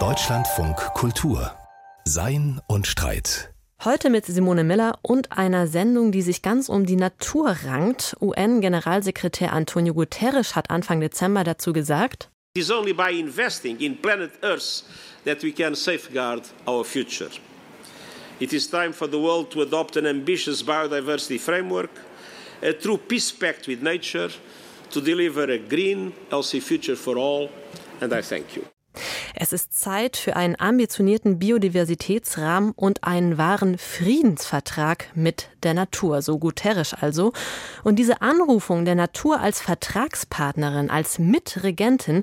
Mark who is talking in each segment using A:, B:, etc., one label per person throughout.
A: Deutschlandfunk Kultur Sein und Streit.
B: Heute mit Simone Miller und einer Sendung, die sich ganz um die Natur rankt. UN-Generalsekretär Antonio Guterres hat Anfang Dezember dazu gesagt,
C: It is only by investing in planet Earth that we can safeguard our future. It is time for the world to adopt an ambitious biodiversity framework, a true peace pact with nature, to deliver a green, healthy future for all, and I thank you.
B: Es ist Zeit für einen ambitionierten Biodiversitätsrahmen und einen wahren Friedensvertrag mit der Natur, so Guterres also. Und diese Anrufung der Natur als Vertragspartnerin, als Mitregentin,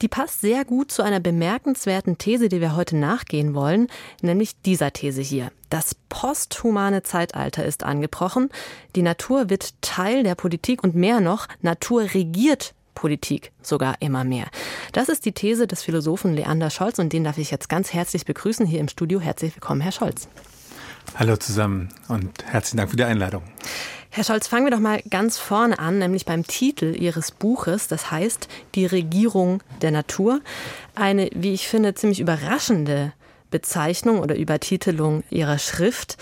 B: die passt sehr gut zu einer bemerkenswerten These, die wir heute nachgehen wollen, nämlich dieser These hier. Das posthumane Zeitalter ist angebrochen. Die Natur wird Teil der Politik und mehr noch, Natur regiert Politik sogar immer mehr. Das ist die These des Philosophen Leander Scholz und den darf ich jetzt ganz herzlich begrüßen hier im Studio. Herzlich willkommen, Herr Scholz.
D: Hallo zusammen und herzlichen Dank für die Einladung.
B: Herr Scholz, fangen wir doch mal ganz vorne an, nämlich beim Titel Ihres Buches. Das heißt Die Regierung der Natur. Eine, wie ich finde, ziemlich überraschende Bezeichnung oder Übertitelung Ihrer Schrift.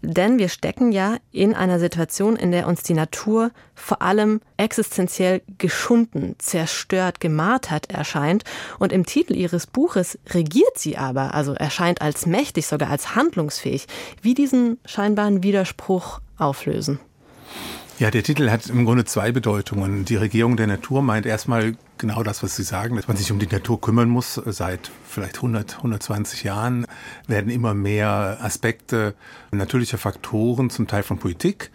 B: Denn wir stecken ja in einer Situation, in der uns die Natur vor allem existenziell geschunden, zerstört, gemartert erscheint. Und im Titel Ihres Buches regiert sie aber, also erscheint als mächtig, sogar als handlungsfähig. Wie diesen scheinbaren Widerspruch auflösen?
D: Ja, der Titel hat im Grunde zwei Bedeutungen. Die Regierung der Natur meint erstmal genau das, was Sie sagen, dass man sich um die Natur kümmern muss. Seit vielleicht 100, 120 Jahren werden immer mehr Aspekte natürlicher Faktoren, zum Teil von Politik,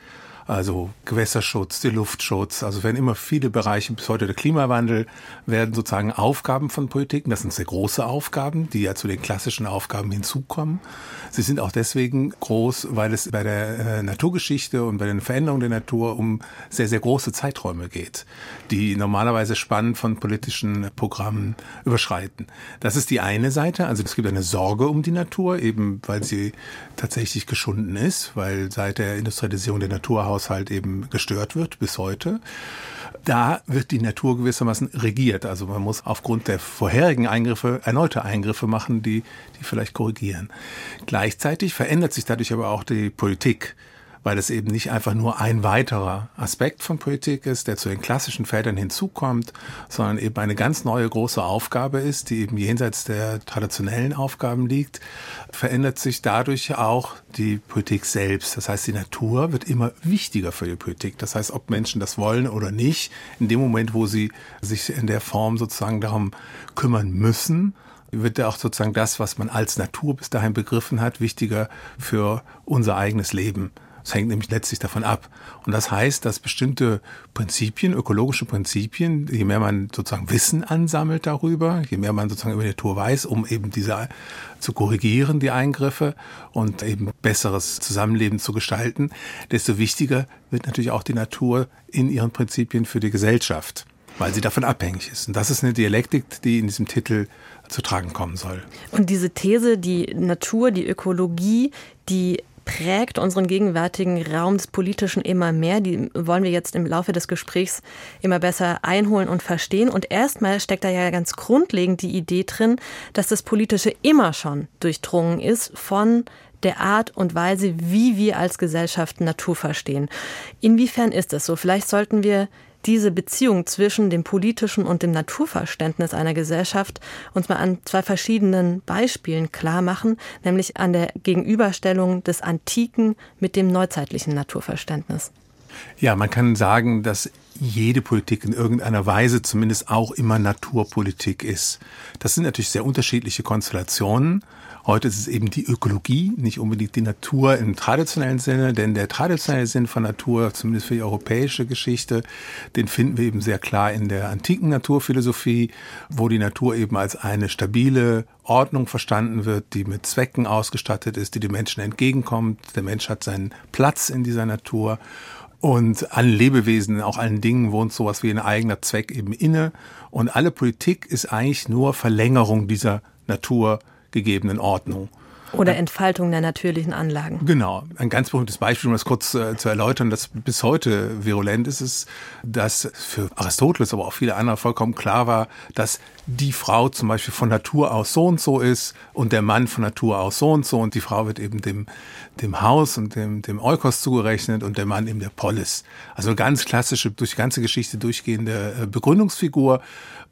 D: also Gewässerschutz, der Luftschutz, also werden immer viele Bereiche, bis heute der Klimawandel, werden sozusagen Aufgaben von Politiken. Das sind sehr große Aufgaben, die ja zu den klassischen Aufgaben hinzukommen. Sie sind auch deswegen groß, weil es bei der äh, Naturgeschichte und bei den Veränderungen der Natur um sehr, sehr große Zeiträume geht, die normalerweise spannend von politischen Programmen überschreiten. Das ist die eine Seite. Also es gibt eine Sorge um die Natur, eben weil sie tatsächlich geschunden ist, weil seit der Industrialisierung der Natur Naturhaushalt eben gestört wird bis heute. Da wird die Natur gewissermaßen regiert. Also man muss aufgrund der vorherigen Eingriffe erneute Eingriffe machen, die, die vielleicht korrigieren. Gleichzeitig verändert sich dadurch aber auch die Politik weil es eben nicht einfach nur ein weiterer Aspekt von Politik ist, der zu den klassischen Feldern hinzukommt, sondern eben eine ganz neue große Aufgabe ist, die eben jenseits der traditionellen Aufgaben liegt, verändert sich dadurch auch die Politik selbst. Das heißt, die Natur wird immer wichtiger für die Politik. Das heißt, ob Menschen das wollen oder nicht, in dem Moment, wo sie sich in der Form sozusagen darum kümmern müssen, wird ja auch sozusagen das, was man als Natur bis dahin begriffen hat, wichtiger für unser eigenes Leben. Es hängt nämlich letztlich davon ab. Und das heißt, dass bestimmte Prinzipien, ökologische Prinzipien, je mehr man sozusagen Wissen ansammelt darüber, je mehr man sozusagen über die Natur weiß, um eben diese zu korrigieren, die Eingriffe und eben besseres Zusammenleben zu gestalten, desto wichtiger wird natürlich auch die Natur in ihren Prinzipien für die Gesellschaft weil sie davon abhängig ist. Und das ist eine Dialektik, die in diesem Titel zu tragen kommen soll.
B: Und diese These, die Natur, die Ökologie, die prägt unseren gegenwärtigen Raum des Politischen immer mehr. Die wollen wir jetzt im Laufe des Gesprächs immer besser einholen und verstehen. Und erstmal steckt da ja ganz grundlegend die Idee drin, dass das Politische immer schon durchdrungen ist von der Art und Weise, wie wir als Gesellschaft Natur verstehen. Inwiefern ist das so? Vielleicht sollten wir diese Beziehung zwischen dem politischen und dem Naturverständnis einer Gesellschaft uns mal an zwei verschiedenen Beispielen klar machen, nämlich an der Gegenüberstellung des antiken mit dem neuzeitlichen Naturverständnis.
D: Ja, man kann sagen, dass jede Politik in irgendeiner Weise zumindest auch immer Naturpolitik ist. Das sind natürlich sehr unterschiedliche Konstellationen. Heute ist es eben die Ökologie, nicht unbedingt die Natur im traditionellen Sinne, denn der traditionelle Sinn von Natur, zumindest für die europäische Geschichte, den finden wir eben sehr klar in der antiken Naturphilosophie, wo die Natur eben als eine stabile Ordnung verstanden wird, die mit Zwecken ausgestattet ist, die den Menschen entgegenkommt. Der Mensch hat seinen Platz in dieser Natur. Und allen Lebewesen, auch allen Dingen wohnt sowas wie ein eigener Zweck eben inne. Und alle Politik ist eigentlich nur Verlängerung dieser Natur gegebenen Ordnung.
B: Oder Entfaltung der natürlichen Anlagen.
D: Genau. Ein ganz berühmtes Beispiel, um das kurz äh, zu erläutern, das bis heute virulent ist, ist, dass für Aristoteles, aber auch viele andere vollkommen klar war, dass die Frau zum Beispiel von Natur aus so und so ist und der Mann von Natur aus so und so und die Frau wird eben dem, dem Haus und dem, dem Eukos zugerechnet und der Mann eben der Polis. Also ganz klassische, durch die ganze Geschichte durchgehende äh, Begründungsfigur.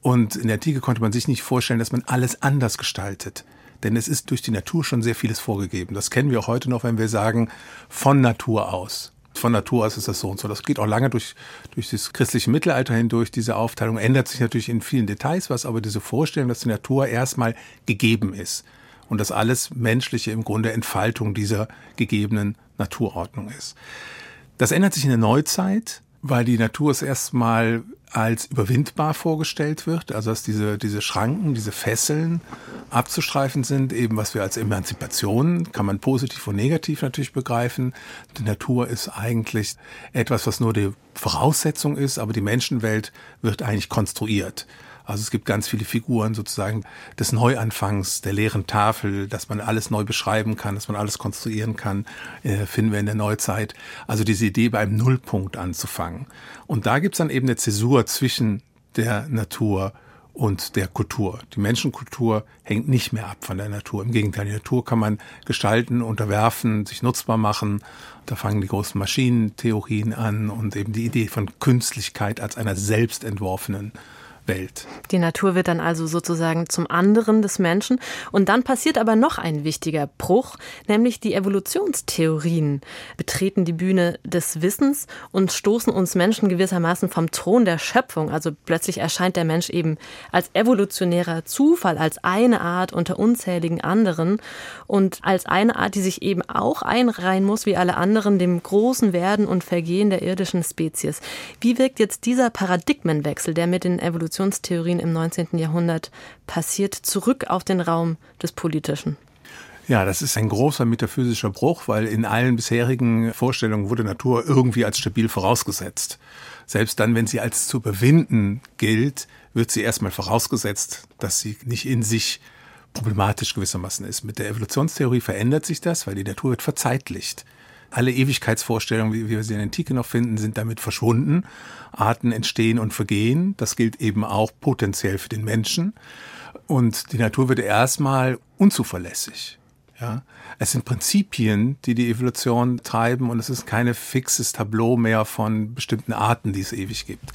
D: Und in der Antike konnte man sich nicht vorstellen, dass man alles anders gestaltet. Denn es ist durch die Natur schon sehr vieles vorgegeben. Das kennen wir auch heute noch, wenn wir sagen, von Natur aus. Von Natur aus ist das so und so. Das geht auch lange durch, durch das christliche Mittelalter hindurch. Diese Aufteilung ändert sich natürlich in vielen Details was, aber diese Vorstellung, dass die Natur erstmal gegeben ist und dass alles Menschliche im Grunde Entfaltung dieser gegebenen Naturordnung ist. Das ändert sich in der Neuzeit, weil die Natur es erstmal als überwindbar vorgestellt wird, also dass diese, diese Schranken, diese Fesseln abzustreifen sind, eben was wir als Emanzipation, kann man positiv und negativ natürlich begreifen. Die Natur ist eigentlich etwas, was nur die Voraussetzung ist, aber die Menschenwelt wird eigentlich konstruiert. Also es gibt ganz viele Figuren sozusagen des Neuanfangs, der leeren Tafel, dass man alles neu beschreiben kann, dass man alles konstruieren kann, äh, finden wir in der Neuzeit. Also diese Idee beim Nullpunkt anzufangen. Und da gibt's dann eben eine Zäsur zwischen der Natur und der Kultur. Die Menschenkultur hängt nicht mehr ab von der Natur. Im Gegenteil, die Natur kann man gestalten, unterwerfen, sich nutzbar machen. Da fangen die großen Maschinentheorien an und eben die Idee von Künstlichkeit als einer selbst entworfenen Welt.
B: Die Natur wird dann also sozusagen zum anderen des Menschen. Und dann passiert aber noch ein wichtiger Bruch, nämlich die Evolutionstheorien betreten die Bühne des Wissens und stoßen uns Menschen gewissermaßen vom Thron der Schöpfung. Also plötzlich erscheint der Mensch eben als evolutionärer Zufall, als eine Art unter unzähligen anderen und als eine Art, die sich eben auch einreihen muss, wie alle anderen, dem großen Werden und Vergehen der irdischen Spezies. Wie wirkt jetzt dieser Paradigmenwechsel, der mit den Evolutionen Evolutionstheorien im 19. Jahrhundert passiert, zurück auf den Raum des Politischen.
D: Ja, das ist ein großer metaphysischer Bruch, weil in allen bisherigen Vorstellungen wurde Natur irgendwie als stabil vorausgesetzt. Selbst dann, wenn sie als zu überwinden gilt, wird sie erstmal vorausgesetzt, dass sie nicht in sich problematisch gewissermaßen ist. Mit der Evolutionstheorie verändert sich das, weil die Natur wird verzeitlicht. Alle Ewigkeitsvorstellungen, wie wir sie in der Antike noch finden, sind damit verschwunden. Arten entstehen und vergehen. Das gilt eben auch potenziell für den Menschen. Und die Natur wird erstmal unzuverlässig. Ja, es sind Prinzipien, die die Evolution treiben und es ist kein fixes Tableau mehr von bestimmten Arten, die es ewig gibt.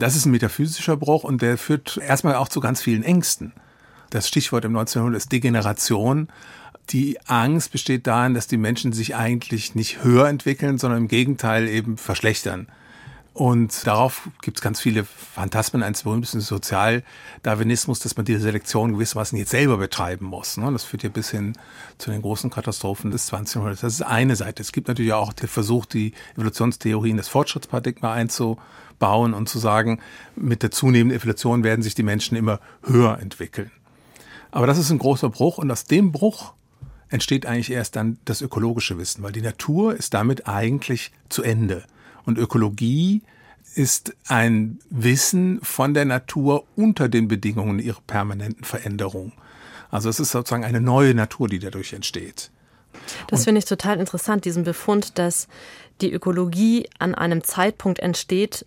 D: Das ist ein metaphysischer Bruch und der führt erstmal auch zu ganz vielen Ängsten. Das Stichwort im 1900 ist Degeneration die Angst besteht darin, dass die Menschen sich eigentlich nicht höher entwickeln, sondern im Gegenteil eben verschlechtern. Und darauf gibt es ganz viele Phantasmen. Eines berühmtesten Sozialdarwinismus, dass man diese Selektion gewissermaßen jetzt selber betreiben muss. Ne? Das führt ja bis hin zu den großen Katastrophen des 20. Jahrhunderts. Das ist eine Seite. Es gibt natürlich auch den Versuch, die Evolutionstheorien des Fortschrittsparadigma einzubauen und zu sagen, mit der zunehmenden Evolution werden sich die Menschen immer höher entwickeln. Aber das ist ein großer Bruch und aus dem Bruch entsteht eigentlich erst dann das ökologische Wissen, weil die Natur ist damit eigentlich zu Ende. Und Ökologie ist ein Wissen von der Natur unter den Bedingungen ihrer permanenten Veränderung. Also es ist sozusagen eine neue Natur, die dadurch entsteht.
B: Das finde ich total interessant, diesen Befund, dass die Ökologie an einem Zeitpunkt entsteht,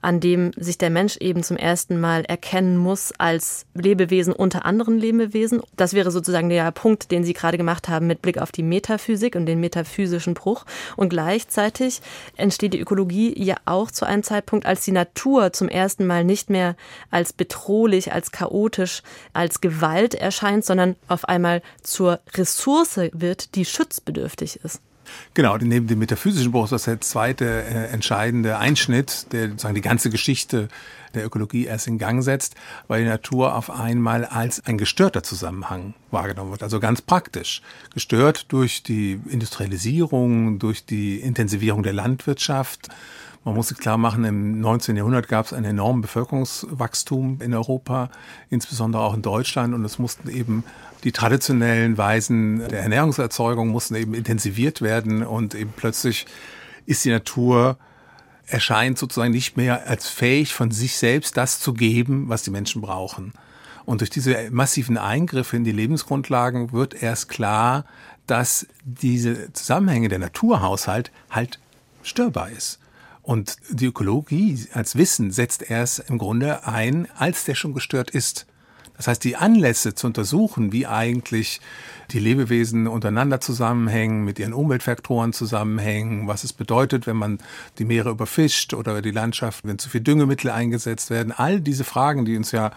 B: an dem sich der Mensch eben zum ersten Mal erkennen muss als Lebewesen unter anderen Lebewesen. Das wäre sozusagen der Punkt, den Sie gerade gemacht haben mit Blick auf die Metaphysik und den metaphysischen Bruch. Und gleichzeitig entsteht die Ökologie ja auch zu einem Zeitpunkt, als die Natur zum ersten Mal nicht mehr als bedrohlich, als chaotisch, als Gewalt erscheint, sondern auf einmal zur Ressource wird, die schutzbedürftig ist.
D: Genau, neben dem metaphysischen Bruch ist das der zweite äh, entscheidende Einschnitt, der sozusagen die ganze Geschichte der Ökologie erst in Gang setzt, weil die Natur auf einmal als ein gestörter Zusammenhang wahrgenommen wird. Also ganz praktisch. Gestört durch die Industrialisierung, durch die Intensivierung der Landwirtschaft, man muss sich klar machen, im 19. Jahrhundert gab es ein enormes Bevölkerungswachstum in Europa, insbesondere auch in Deutschland. Und es mussten eben die traditionellen Weisen der Ernährungserzeugung mussten eben intensiviert werden und eben plötzlich ist die Natur erscheint sozusagen nicht mehr als fähig von sich selbst das zu geben, was die Menschen brauchen. Und durch diese massiven Eingriffe in die Lebensgrundlagen wird erst klar, dass diese Zusammenhänge der Naturhaushalt halt störbar ist. Und die Ökologie als Wissen setzt erst im Grunde ein, als der schon gestört ist. Das heißt, die Anlässe zu untersuchen, wie eigentlich die Lebewesen untereinander zusammenhängen, mit ihren Umweltfaktoren zusammenhängen, was es bedeutet, wenn man die Meere überfischt oder die Landschaft, wenn zu viel Düngemittel eingesetzt werden. All diese Fragen, die uns ja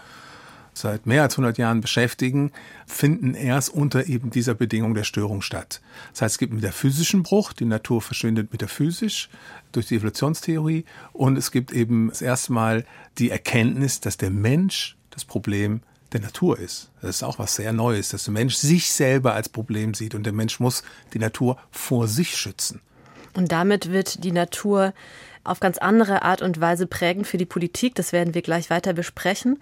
D: seit mehr als 100 Jahren beschäftigen, finden erst unter eben dieser Bedingung der Störung statt. Das heißt, es gibt mit der physischen Bruch, die Natur verschwindet metaphysisch durch die Evolutionstheorie und es gibt eben das erste Mal die Erkenntnis, dass der Mensch das Problem der Natur ist. Das ist auch was sehr Neues, dass der Mensch sich selber als Problem sieht und der Mensch muss die Natur vor sich schützen.
B: Und damit wird die Natur auf ganz andere Art und Weise prägend für die Politik. Das werden wir gleich weiter besprechen.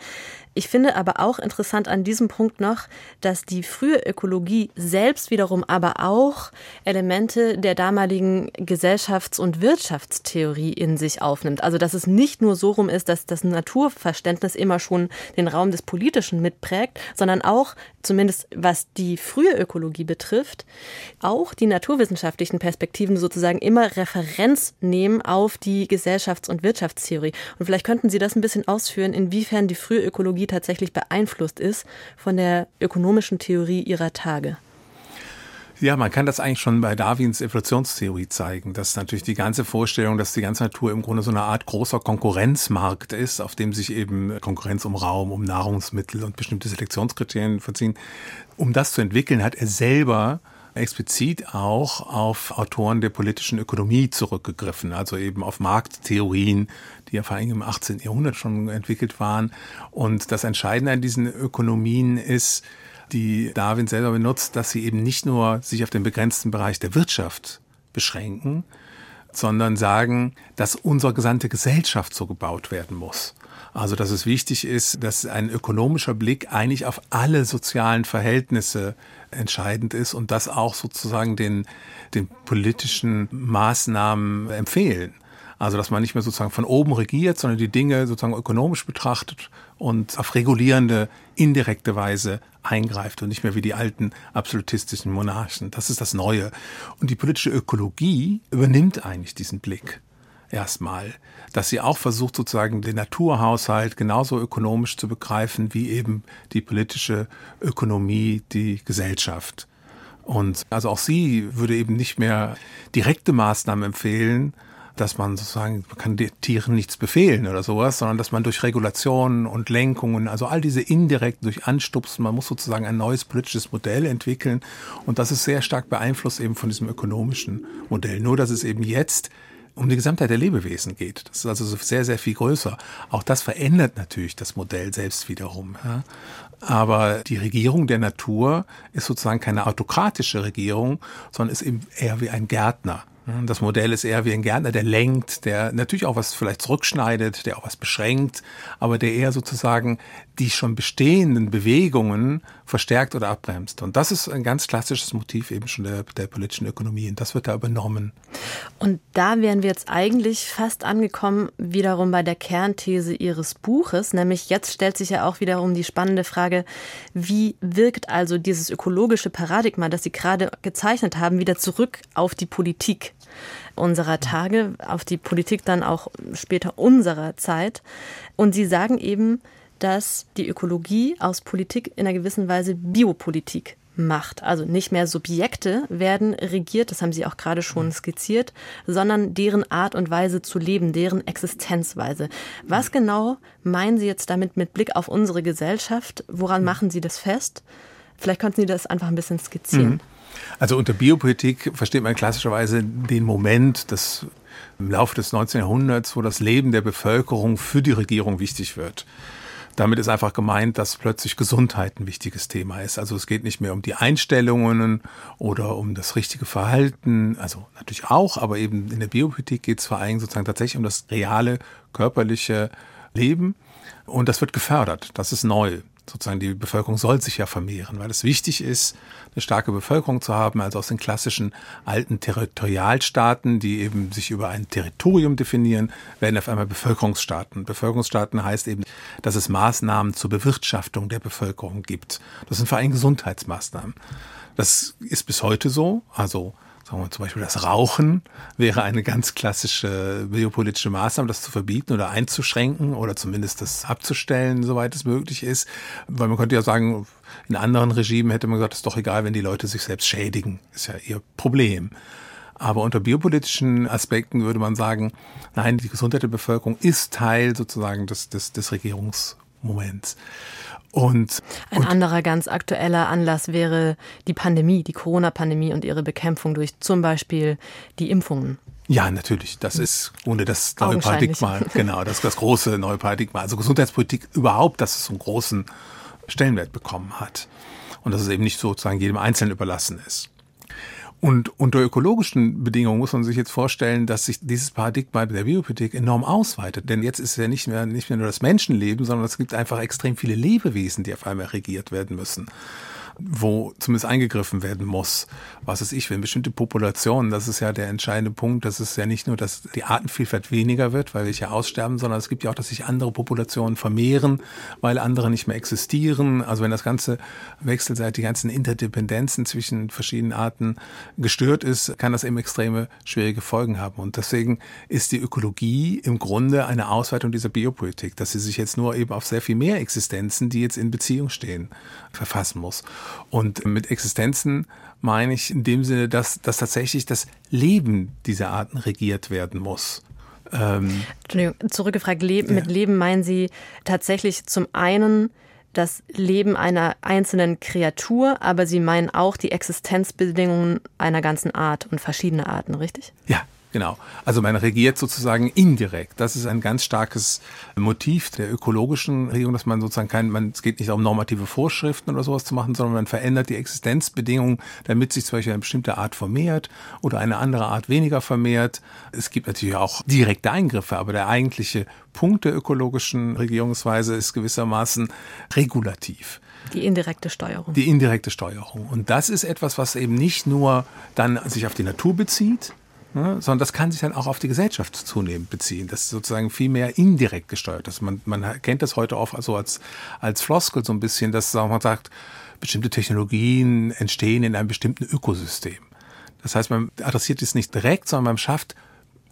B: Ich finde aber auch interessant an diesem Punkt noch, dass die frühe Ökologie selbst wiederum aber auch Elemente der damaligen Gesellschafts- und Wirtschaftstheorie in sich aufnimmt. Also dass es nicht nur so rum ist, dass das Naturverständnis immer schon den Raum des Politischen mitprägt, sondern auch, zumindest was die frühe Ökologie betrifft, auch die naturwissenschaftlichen Perspektiven sozusagen immer Referenz nehmen auf die Gesellschafts- und Wirtschaftstheorie. Und vielleicht könnten Sie das ein bisschen ausführen, inwiefern die frühe Ökologie Ökologie tatsächlich beeinflusst ist von der ökonomischen Theorie ihrer Tage.
D: Ja, man kann das eigentlich schon bei Darwins Evolutionstheorie zeigen, dass natürlich die ganze Vorstellung, dass die ganze Natur im Grunde so eine Art großer Konkurrenzmarkt ist, auf dem sich eben Konkurrenz um Raum, um Nahrungsmittel und bestimmte Selektionskriterien verziehen. Um das zu entwickeln, hat er selber explizit auch auf Autoren der politischen Ökonomie zurückgegriffen, also eben auf Markttheorien, die ja vor allem im 18. Jahrhundert schon entwickelt waren. Und das Entscheidende an diesen Ökonomien ist, die Darwin selber benutzt, dass sie eben nicht nur sich auf den begrenzten Bereich der Wirtschaft beschränken, sondern sagen, dass unsere gesamte Gesellschaft so gebaut werden muss. Also, dass es wichtig ist, dass ein ökonomischer Blick eigentlich auf alle sozialen Verhältnisse entscheidend ist und das auch sozusagen den, den politischen Maßnahmen empfehlen. Also, dass man nicht mehr sozusagen von oben regiert, sondern die Dinge sozusagen ökonomisch betrachtet und auf regulierende, indirekte Weise eingreift und nicht mehr wie die alten absolutistischen Monarchen. Das ist das Neue. Und die politische Ökologie übernimmt eigentlich diesen Blick erstmal, dass sie auch versucht, sozusagen den Naturhaushalt genauso ökonomisch zu begreifen wie eben die politische Ökonomie, die Gesellschaft. Und also auch sie würde eben nicht mehr direkte Maßnahmen empfehlen, dass man sozusagen, man kann den Tieren nichts befehlen oder sowas, sondern dass man durch Regulationen und Lenkungen, also all diese indirekten, durch Anstupsen, man muss sozusagen ein neues politisches Modell entwickeln. Und das ist sehr stark beeinflusst eben von diesem ökonomischen Modell. Nur, dass es eben jetzt um die Gesamtheit der Lebewesen geht. Das ist also sehr, sehr viel größer. Auch das verändert natürlich das Modell selbst wiederum. Ja. Aber die Regierung der Natur ist sozusagen keine autokratische Regierung, sondern ist eben eher wie ein Gärtner. Das Modell ist eher wie ein Gärtner, der lenkt, der natürlich auch was vielleicht zurückschneidet, der auch was beschränkt, aber der eher sozusagen die schon bestehenden Bewegungen verstärkt oder abbremst. Und das ist ein ganz klassisches Motiv eben schon der, der politischen Ökonomie. Und das wird da übernommen.
B: Und da wären wir jetzt eigentlich fast angekommen, wiederum bei der Kernthese Ihres Buches. Nämlich jetzt stellt sich ja auch wiederum die spannende Frage, wie wirkt also dieses ökologische Paradigma, das Sie gerade gezeichnet haben, wieder zurück auf die Politik? unserer Tage, auf die Politik dann auch später unserer Zeit. Und Sie sagen eben, dass die Ökologie aus Politik in einer gewissen Weise Biopolitik macht. Also nicht mehr Subjekte werden regiert, das haben Sie auch gerade schon skizziert, sondern deren Art und Weise zu leben, deren Existenzweise. Was genau meinen Sie jetzt damit mit Blick auf unsere Gesellschaft? Woran machen Sie das fest? Vielleicht könnten Sie das einfach ein bisschen skizzieren. Mhm.
D: Also unter Biopolitik versteht man klassischerweise den Moment, dass im Laufe des 19. Jahrhunderts, wo das Leben der Bevölkerung für die Regierung wichtig wird. Damit ist einfach gemeint, dass plötzlich Gesundheit ein wichtiges Thema ist. Also es geht nicht mehr um die Einstellungen oder um das richtige Verhalten, also natürlich auch, aber eben in der Biopolitik geht es vor allem sozusagen tatsächlich um das reale körperliche Leben und das wird gefördert. Das ist neu. Sozusagen die Bevölkerung soll sich ja vermehren, weil es wichtig ist, eine starke Bevölkerung zu haben, also aus den klassischen alten Territorialstaaten, die eben sich über ein Territorium definieren, werden auf einmal Bevölkerungsstaaten. Bevölkerungsstaaten heißt eben, dass es Maßnahmen zur Bewirtschaftung der Bevölkerung gibt. Das sind vor allem Gesundheitsmaßnahmen. Das ist bis heute so, also sagen wir zum Beispiel das Rauchen wäre eine ganz klassische biopolitische Maßnahme, das zu verbieten oder einzuschränken oder zumindest das abzustellen, soweit es möglich ist. Weil man könnte ja sagen, in anderen Regimen hätte man gesagt, es ist doch egal, wenn die Leute sich selbst schädigen. Ist ja ihr Problem. Aber unter biopolitischen Aspekten würde man sagen, nein, die Gesundheit der Bevölkerung ist Teil sozusagen des, des, des Regierungsmoments.
B: Und, Ein und anderer ganz aktueller Anlass wäre die Pandemie, die Corona-Pandemie und ihre Bekämpfung durch zum Beispiel die Impfungen.
D: Ja, natürlich. Das ist ohne das neue Paradigma, genau, das, das große neue Paradigma. Also Gesundheitspolitik überhaupt, dass es so einen großen Stellenwert bekommen hat. Und dass es eben nicht sozusagen jedem Einzelnen überlassen ist. Und unter ökologischen Bedingungen muss man sich jetzt vorstellen, dass sich dieses Paradigma der Biopolitik enorm ausweitet. Denn jetzt ist es ja nicht mehr, nicht mehr nur das Menschenleben, sondern es gibt einfach extrem viele Lebewesen, die auf einmal regiert werden müssen wo zumindest eingegriffen werden muss. Was ist ich, wenn bestimmte Populationen, das ist ja der entscheidende Punkt, dass es ja nicht nur, dass die Artenvielfalt weniger wird, weil welche aussterben, sondern es gibt ja auch, dass sich andere Populationen vermehren, weil andere nicht mehr existieren. Also wenn das ganze wechselseitig, die ganzen Interdependenzen zwischen verschiedenen Arten gestört ist, kann das eben extreme schwierige Folgen haben. Und deswegen ist die Ökologie im Grunde eine Ausweitung dieser Biopolitik, dass sie sich jetzt nur eben auf sehr viel mehr Existenzen, die jetzt in Beziehung stehen, verfassen muss. Und mit Existenzen meine ich in dem Sinne, dass, dass tatsächlich das Leben dieser Arten regiert werden muss.
B: Ähm, Entschuldigung, zurückgefragt, Leben, ja. mit Leben meinen Sie tatsächlich zum einen das Leben einer einzelnen Kreatur, aber Sie meinen auch die Existenzbedingungen einer ganzen Art und verschiedener Arten, richtig?
D: Ja, Genau. Also man regiert sozusagen indirekt. Das ist ein ganz starkes Motiv der ökologischen Regierung, dass man sozusagen kein, man, es geht nicht darum, normative Vorschriften oder sowas zu machen, sondern man verändert die Existenzbedingungen, damit sich zum Beispiel eine bestimmte Art vermehrt oder eine andere Art weniger vermehrt. Es gibt natürlich auch direkte Eingriffe, aber der eigentliche Punkt der ökologischen Regierungsweise ist gewissermaßen regulativ.
B: Die indirekte Steuerung.
D: Die indirekte Steuerung. Und das ist etwas, was eben nicht nur dann sich auf die Natur bezieht, Ne, sondern das kann sich dann auch auf die Gesellschaft zunehmend beziehen. Das ist sozusagen viel mehr indirekt gesteuert ist. Man, man kennt das heute auch also als, als Floskel so ein bisschen, dass man sagt, bestimmte Technologien entstehen in einem bestimmten Ökosystem. Das heißt, man adressiert es nicht direkt, sondern man schafft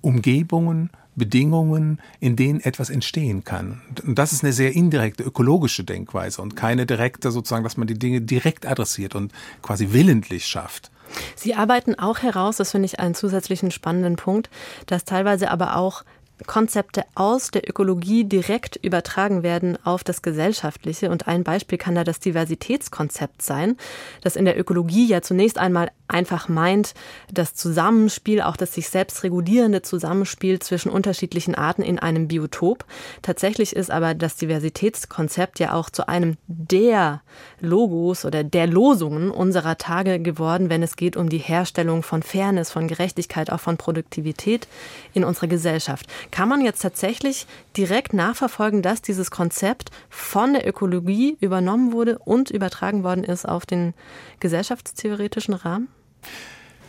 D: Umgebungen, Bedingungen, in denen etwas entstehen kann. Und das ist eine sehr indirekte ökologische Denkweise und keine direkte sozusagen, dass man die Dinge direkt adressiert und quasi willentlich schafft.
B: Sie arbeiten auch heraus, das finde ich einen zusätzlichen spannenden Punkt, dass teilweise aber auch Konzepte aus der Ökologie direkt übertragen werden auf das Gesellschaftliche. Und ein Beispiel kann da das Diversitätskonzept sein, das in der Ökologie ja zunächst einmal einfach meint, das Zusammenspiel, auch das sich selbst regulierende Zusammenspiel zwischen unterschiedlichen Arten in einem Biotop. Tatsächlich ist aber das Diversitätskonzept ja auch zu einem der Logos oder der Losungen unserer Tage geworden, wenn es geht um die Herstellung von Fairness, von Gerechtigkeit, auch von Produktivität in unserer Gesellschaft. Kann man jetzt tatsächlich direkt nachverfolgen, dass dieses Konzept von der Ökologie übernommen wurde und übertragen worden ist auf den gesellschaftstheoretischen Rahmen?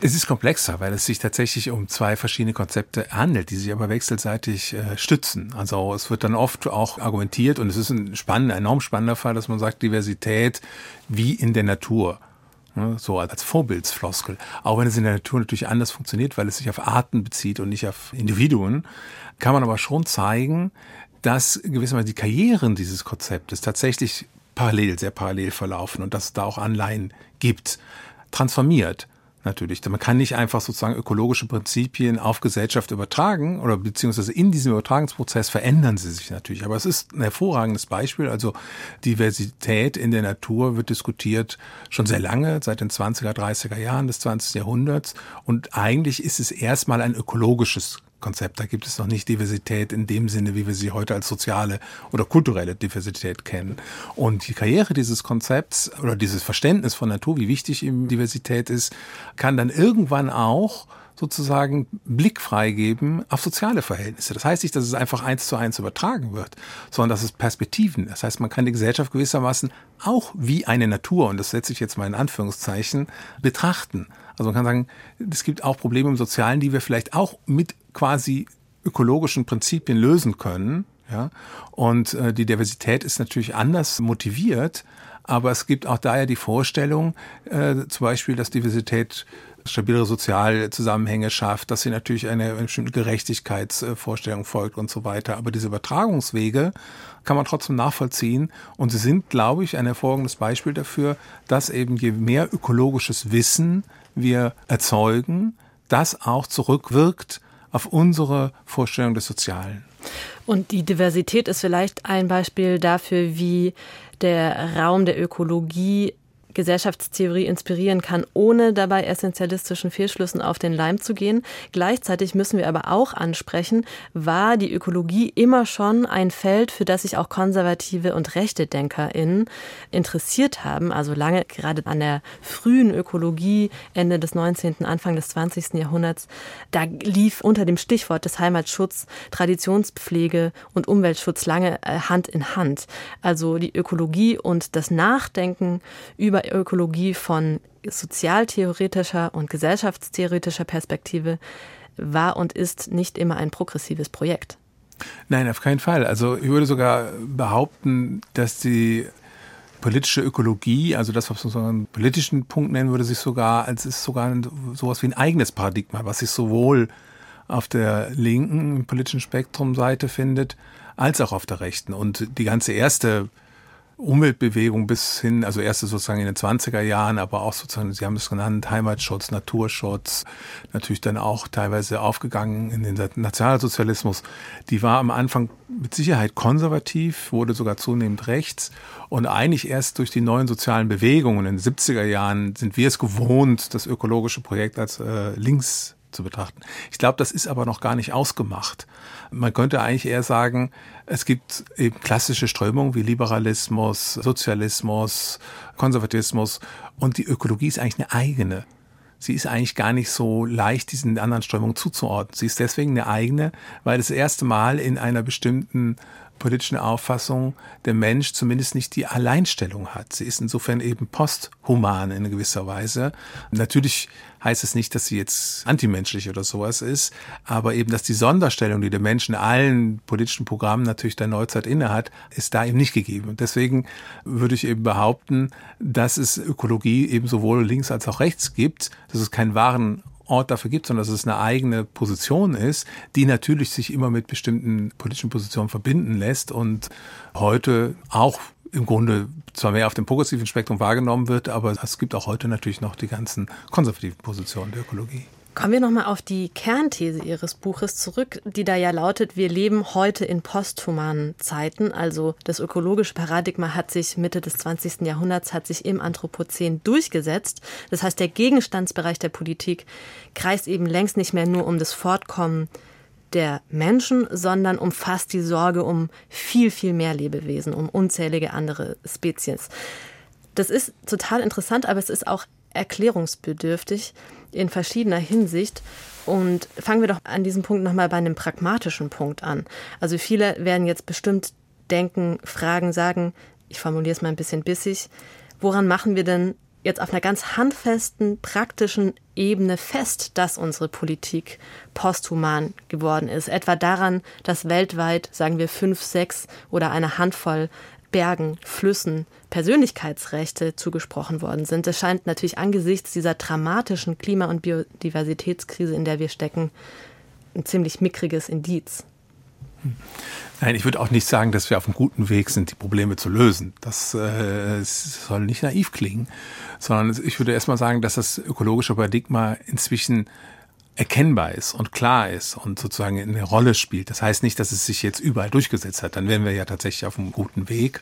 D: Es ist komplexer, weil es sich tatsächlich um zwei verschiedene Konzepte handelt, die sich aber wechselseitig äh, stützen. Also es wird dann oft auch argumentiert und es ist ein spannender, enorm spannender Fall, dass man sagt, Diversität wie in der Natur. Ne, so als Vorbildsfloskel. Auch wenn es in der Natur natürlich anders funktioniert, weil es sich auf Arten bezieht und nicht auf Individuen, kann man aber schon zeigen, dass gewissermaßen die Karrieren dieses Konzeptes tatsächlich parallel, sehr parallel verlaufen und dass es da auch Anleihen gibt transformiert. Natürlich. Man kann nicht einfach sozusagen ökologische Prinzipien auf Gesellschaft übertragen oder beziehungsweise in diesem Übertragungsprozess verändern sie sich natürlich. Aber es ist ein hervorragendes Beispiel. Also Diversität in der Natur wird diskutiert schon sehr lange, seit den 20er, 30er Jahren des 20. Jahrhunderts. Und eigentlich ist es erstmal ein ökologisches Konzept. Da gibt es noch nicht Diversität in dem Sinne, wie wir sie heute als soziale oder kulturelle Diversität kennen. Und die Karriere dieses Konzepts oder dieses Verständnis von Natur, wie wichtig ihm Diversität ist, kann dann irgendwann auch sozusagen Blick freigeben auf soziale Verhältnisse. Das heißt nicht, dass es einfach eins zu eins übertragen wird, sondern dass es Perspektiven. Das heißt, man kann die Gesellschaft gewissermaßen auch wie eine Natur, und das setze ich jetzt mal in Anführungszeichen, betrachten. Also man kann sagen, es gibt auch Probleme im Sozialen, die wir vielleicht auch mit quasi ökologischen Prinzipien lösen können. Ja? Und äh, die Diversität ist natürlich anders motiviert, aber es gibt auch daher die Vorstellung, äh, zum Beispiel, dass Diversität stabilere Sozialzusammenhänge schafft, dass sie natürlich eine, bestimmte Gerechtigkeitsvorstellung folgt und so weiter. Aber diese Übertragungswege kann man trotzdem nachvollziehen und sie sind, glaube ich, ein hervorragendes Beispiel dafür, dass eben je mehr ökologisches Wissen wir erzeugen, das auch zurückwirkt auf unsere Vorstellung des Sozialen.
B: Und die Diversität ist vielleicht ein Beispiel dafür, wie der Raum der Ökologie Gesellschaftstheorie inspirieren kann, ohne dabei essentialistischen Fehlschlüssen auf den Leim zu gehen. Gleichzeitig müssen wir aber auch ansprechen, war die Ökologie immer schon ein Feld, für das sich auch konservative und rechte DenkerInnen interessiert haben. Also lange gerade an der frühen Ökologie, Ende des 19., Anfang des 20. Jahrhunderts, da lief unter dem Stichwort des Heimatschutz Traditionspflege und Umweltschutz lange äh, Hand in Hand. Also die Ökologie und das Nachdenken über über Ökologie von sozialtheoretischer und gesellschaftstheoretischer Perspektive war und ist nicht immer ein progressives Projekt.
D: Nein, auf keinen Fall. Also ich würde sogar behaupten, dass die politische Ökologie, also das, was man so einen politischen Punkt nennen würde, sich sogar, als ist sogar sowas wie ein eigenes Paradigma, was sich sowohl auf der linken politischen Spektrumseite findet, als auch auf der rechten. Und die ganze erste Umweltbewegung bis hin, also erste sozusagen in den 20er Jahren, aber auch sozusagen, Sie haben es genannt, Heimatschutz, Naturschutz, natürlich dann auch teilweise aufgegangen in den Nationalsozialismus. Die war am Anfang mit Sicherheit konservativ, wurde sogar zunehmend rechts und eigentlich erst durch die neuen sozialen Bewegungen in den 70er Jahren sind wir es gewohnt, das ökologische Projekt als äh, links zu betrachten. Ich glaube, das ist aber noch gar nicht ausgemacht. Man könnte eigentlich eher sagen, es gibt eben klassische Strömungen wie Liberalismus, Sozialismus, Konservatismus und die Ökologie ist eigentlich eine eigene. Sie ist eigentlich gar nicht so leicht diesen anderen Strömungen zuzuordnen. Sie ist deswegen eine eigene, weil das erste Mal in einer bestimmten politischen Auffassung der Mensch zumindest nicht die Alleinstellung hat. Sie ist insofern eben posthuman in gewisser Weise. Natürlich heißt es nicht, dass sie jetzt antimenschlich oder sowas ist, aber eben, dass die Sonderstellung, die der Mensch in allen politischen Programmen natürlich der Neuzeit innehat, ist da eben nicht gegeben. Und deswegen würde ich eben behaupten, dass es Ökologie eben sowohl links als auch rechts gibt, dass es keinen wahren Ort dafür gibt, sondern dass es eine eigene Position ist, die natürlich sich immer mit bestimmten politischen Positionen verbinden lässt und heute auch im Grunde zwar mehr auf dem progressiven Spektrum wahrgenommen wird, aber es gibt auch heute natürlich noch die ganzen konservativen Positionen der Ökologie.
B: Kommen wir nochmal auf die Kernthese Ihres Buches zurück, die da ja lautet, wir leben heute in posthumanen Zeiten. Also das ökologische Paradigma hat sich Mitte des 20. Jahrhunderts, hat sich im Anthropozän durchgesetzt. Das heißt, der Gegenstandsbereich der Politik kreist eben längst nicht mehr nur um das Fortkommen der Menschen, sondern umfasst die Sorge um viel, viel mehr Lebewesen, um unzählige andere Spezies. Das ist total interessant, aber es ist auch erklärungsbedürftig in verschiedener Hinsicht. Und fangen wir doch an diesem Punkt nochmal bei einem pragmatischen Punkt an. Also viele werden jetzt bestimmt denken, fragen, sagen, ich formuliere es mal ein bisschen bissig, woran machen wir denn jetzt auf einer ganz handfesten, praktischen Ebene fest, dass unsere Politik posthuman geworden ist. Etwa daran, dass weltweit, sagen wir, fünf, sechs oder eine Handvoll Bergen, Flüssen Persönlichkeitsrechte zugesprochen worden sind. Das scheint natürlich angesichts dieser dramatischen Klima- und Biodiversitätskrise, in der wir stecken, ein ziemlich mickriges Indiz.
D: Nein, ich würde auch nicht sagen, dass wir auf einem guten Weg sind, die Probleme zu lösen. Das äh, soll nicht naiv klingen, sondern ich würde erstmal sagen, dass das ökologische Paradigma inzwischen erkennbar ist und klar ist und sozusagen eine Rolle spielt. Das heißt nicht, dass es sich jetzt überall durchgesetzt hat. Dann wären wir ja tatsächlich auf einem guten Weg.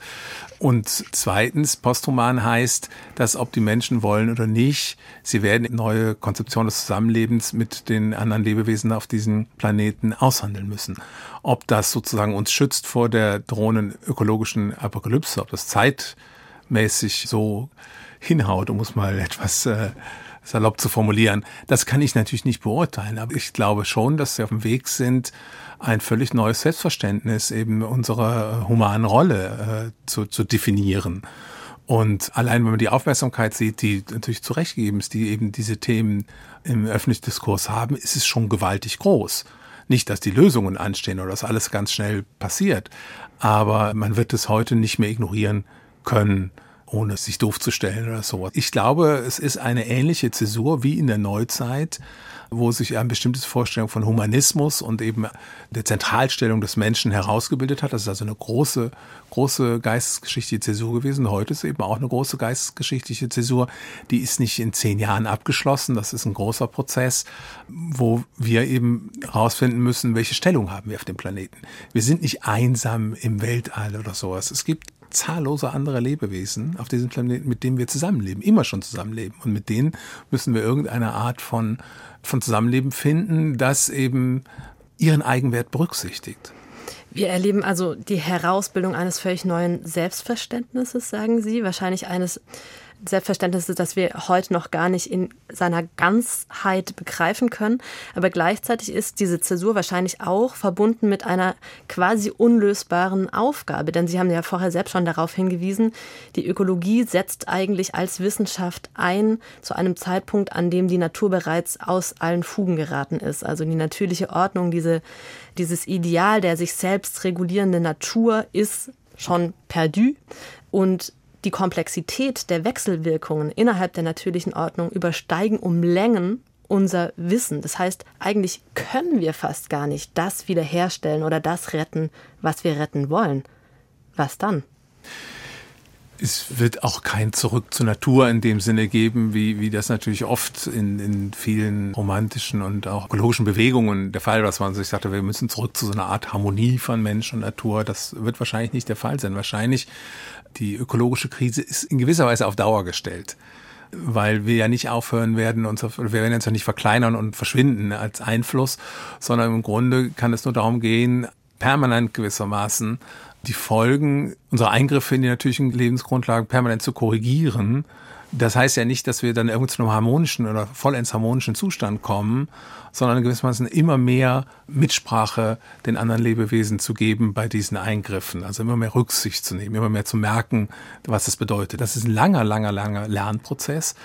D: Und zweitens, posthuman heißt, dass ob die Menschen wollen oder nicht, sie werden neue Konzeptionen des Zusammenlebens mit den anderen Lebewesen auf diesem Planeten aushandeln müssen. Ob das sozusagen uns schützt vor der drohenden ökologischen Apokalypse, ob das zeitmäßig so hinhaut, um es mal etwas äh, salopp zu formulieren. Das kann ich natürlich nicht beurteilen, aber ich glaube schon, dass sie auf dem Weg sind, ein völlig neues Selbstverständnis eben unserer humanen Rolle äh, zu, zu definieren. Und allein, wenn man die Aufmerksamkeit sieht, die natürlich zurechtgegeben ist, die eben diese Themen im öffentlichen Diskurs haben, ist es schon gewaltig groß. Nicht, dass die Lösungen anstehen oder dass alles ganz schnell passiert, aber man wird es heute nicht mehr ignorieren können ohne sich doof zu stellen oder so. Ich glaube, es ist eine ähnliche Zäsur wie in der Neuzeit, wo sich ein bestimmtes Vorstellung von Humanismus und eben der Zentralstellung des Menschen herausgebildet hat. Das ist also eine große, große geistesgeschichtliche Zäsur gewesen. Heute ist eben auch eine große geistesgeschichtliche Zäsur. Die ist nicht in zehn Jahren abgeschlossen. Das ist ein großer Prozess, wo wir eben herausfinden müssen, welche Stellung haben wir auf dem Planeten. Wir sind nicht einsam im Weltall oder sowas. Es gibt zahllose andere Lebewesen auf diesem Planeten, mit denen wir zusammenleben, immer schon zusammenleben. Und mit denen müssen wir irgendeine Art von, von Zusammenleben finden, das eben ihren Eigenwert berücksichtigt.
B: Wir erleben also die Herausbildung eines völlig neuen Selbstverständnisses, sagen Sie, wahrscheinlich eines Selbstverständnis ist, das wir heute noch gar nicht in seiner Ganzheit begreifen können. Aber gleichzeitig ist diese Zäsur wahrscheinlich auch verbunden mit einer quasi unlösbaren Aufgabe. Denn Sie haben ja vorher selbst schon darauf hingewiesen, die Ökologie setzt eigentlich als Wissenschaft ein zu einem Zeitpunkt, an dem die Natur bereits aus allen Fugen geraten ist. Also die natürliche Ordnung, diese, dieses Ideal der sich selbst regulierenden Natur ist schon perdu. Und die Komplexität der Wechselwirkungen innerhalb der natürlichen Ordnung übersteigen um Längen unser Wissen. Das heißt, eigentlich können wir fast gar nicht das wiederherstellen oder das retten, was wir retten wollen. Was dann?
D: Es wird auch kein Zurück zur Natur in dem Sinne geben, wie, wie das natürlich oft in, in vielen romantischen und auch ökologischen Bewegungen der Fall war, dass man sich sagte, wir müssen zurück zu so einer Art Harmonie von Mensch und Natur. Das wird wahrscheinlich nicht der Fall sein. Wahrscheinlich die ökologische Krise ist in gewisser Weise auf Dauer gestellt weil wir ja nicht aufhören werden, uns auf, wir werden uns ja nicht verkleinern und verschwinden als Einfluss, sondern im Grunde kann es nur darum gehen, permanent gewissermaßen die Folgen unserer Eingriffe in die natürlichen Lebensgrundlagen permanent zu korrigieren. Das heißt ja nicht, dass wir dann irgendwie zu einem harmonischen oder vollends harmonischen Zustand kommen, sondern gewissermaßen immer mehr Mitsprache den anderen Lebewesen zu geben bei diesen Eingriffen. Also immer mehr Rücksicht zu nehmen, immer mehr zu merken, was das bedeutet. Das ist ein langer, langer, langer Lernprozess.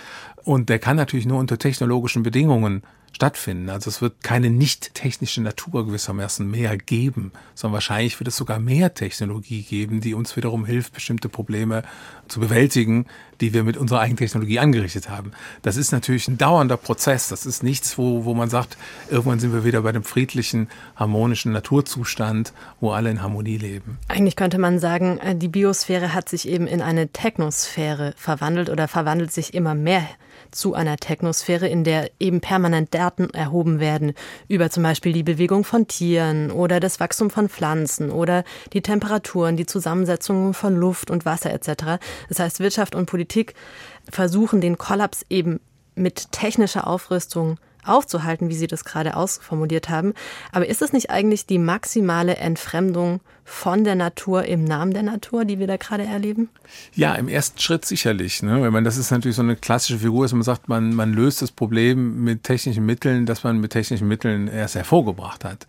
D: Und der kann natürlich nur unter technologischen Bedingungen stattfinden. Also es wird keine nicht technische Natur gewissermaßen mehr geben, sondern wahrscheinlich wird es sogar mehr Technologie geben, die uns wiederum hilft, bestimmte Probleme zu bewältigen, die wir mit unserer eigenen Technologie angerichtet haben. Das ist natürlich ein dauernder Prozess. Das ist nichts, wo, wo man sagt, irgendwann sind wir wieder bei dem friedlichen, harmonischen Naturzustand, wo alle in Harmonie leben.
B: Eigentlich könnte man sagen, äh, die Biosphäre hat sich eben in eine Technosphäre verwandelt oder verwandelt sich immer mehr zu einer Technosphäre, in der eben permanent Daten erhoben werden über zum Beispiel die Bewegung von Tieren oder das Wachstum von Pflanzen oder die Temperaturen, die Zusammensetzung von Luft und Wasser etc. Das heißt, Wirtschaft und Politik versuchen den Kollaps eben mit technischer Aufrüstung aufzuhalten, wie Sie das gerade ausformuliert haben. Aber ist es nicht eigentlich die maximale Entfremdung von der Natur im Namen der Natur, die wir da gerade erleben?
D: Ja, im ersten Schritt sicherlich. Ne? Wenn man, das ist natürlich so eine klassische Figur, dass man sagt, man, man löst das Problem mit technischen Mitteln, das man mit technischen Mitteln erst hervorgebracht hat.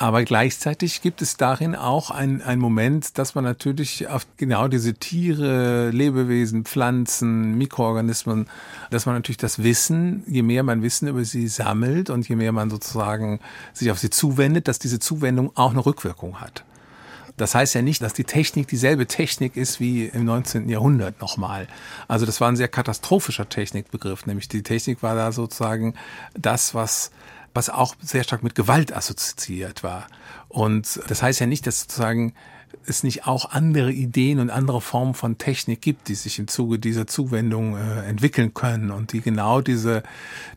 D: Aber gleichzeitig gibt es darin auch ein, Moment, dass man natürlich auf genau diese Tiere, Lebewesen, Pflanzen, Mikroorganismen, dass man natürlich das Wissen, je mehr man Wissen über sie sammelt und je mehr man sozusagen sich auf sie zuwendet, dass diese Zuwendung auch eine Rückwirkung hat. Das heißt ja nicht, dass die Technik dieselbe Technik ist wie im 19. Jahrhundert nochmal. Also das war ein sehr katastrophischer Technikbegriff, nämlich die Technik war da sozusagen das, was was auch sehr stark mit Gewalt assoziiert war. Und das heißt ja nicht, dass sozusagen es nicht auch andere Ideen und andere Formen von Technik gibt, die sich im Zuge dieser Zuwendung äh, entwickeln können und die genau diese,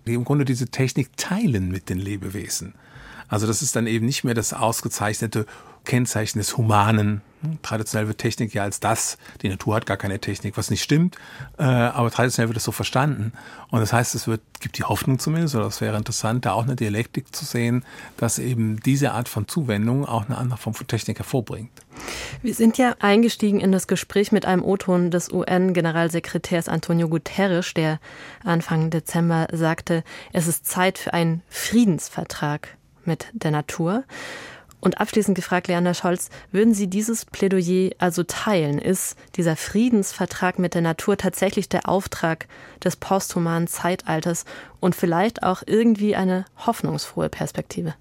D: die im Grunde diese Technik teilen mit den Lebewesen. Also das ist dann eben nicht mehr das ausgezeichnete Kennzeichen des Humanen. Traditionell wird Technik ja als das, die Natur hat gar keine Technik, was nicht stimmt, äh, aber traditionell wird es so verstanden. Und das heißt, es wird, gibt die Hoffnung zumindest, oder es wäre interessant, da auch eine Dialektik zu sehen, dass eben diese Art von Zuwendung auch eine andere Form von Technik hervorbringt.
B: Wir sind ja eingestiegen in das Gespräch mit einem O-Ton des UN-Generalsekretärs Antonio Guterres, der Anfang Dezember sagte, es ist Zeit für einen Friedensvertrag mit der Natur. Und abschließend gefragt, Leander Scholz, würden Sie dieses Plädoyer also teilen? Ist dieser Friedensvertrag mit der Natur tatsächlich der Auftrag des posthumanen Zeitalters und vielleicht auch irgendwie eine hoffnungsfrohe Perspektive?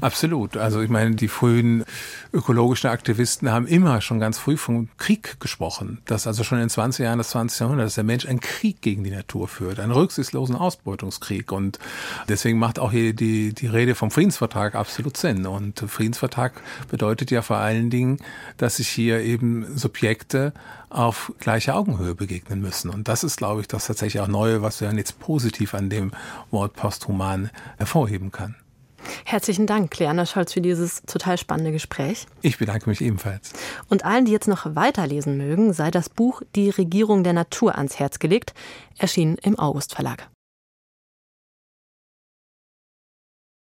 D: Absolut. Also ich meine, die frühen ökologischen Aktivisten haben immer schon ganz früh vom Krieg gesprochen. Dass also schon in den 20 Jahren des 20. Jahrhunderts dass der Mensch einen Krieg gegen die Natur führt, einen rücksichtslosen Ausbeutungskrieg. Und deswegen macht auch hier die, die Rede vom Friedensvertrag absolut Sinn. Und Friedensvertrag bedeutet ja vor allen Dingen, dass sich hier eben Subjekte auf gleicher Augenhöhe begegnen müssen. Und das ist, glaube ich, das tatsächlich auch Neue, was man jetzt positiv an dem Wort posthuman hervorheben kann.
B: Herzlichen Dank, Kleana Scholz, für dieses total spannende Gespräch.
D: Ich bedanke mich ebenfalls.
B: Und allen, die jetzt noch weiterlesen mögen, sei das Buch Die Regierung der Natur ans Herz gelegt, erschienen im August Verlag.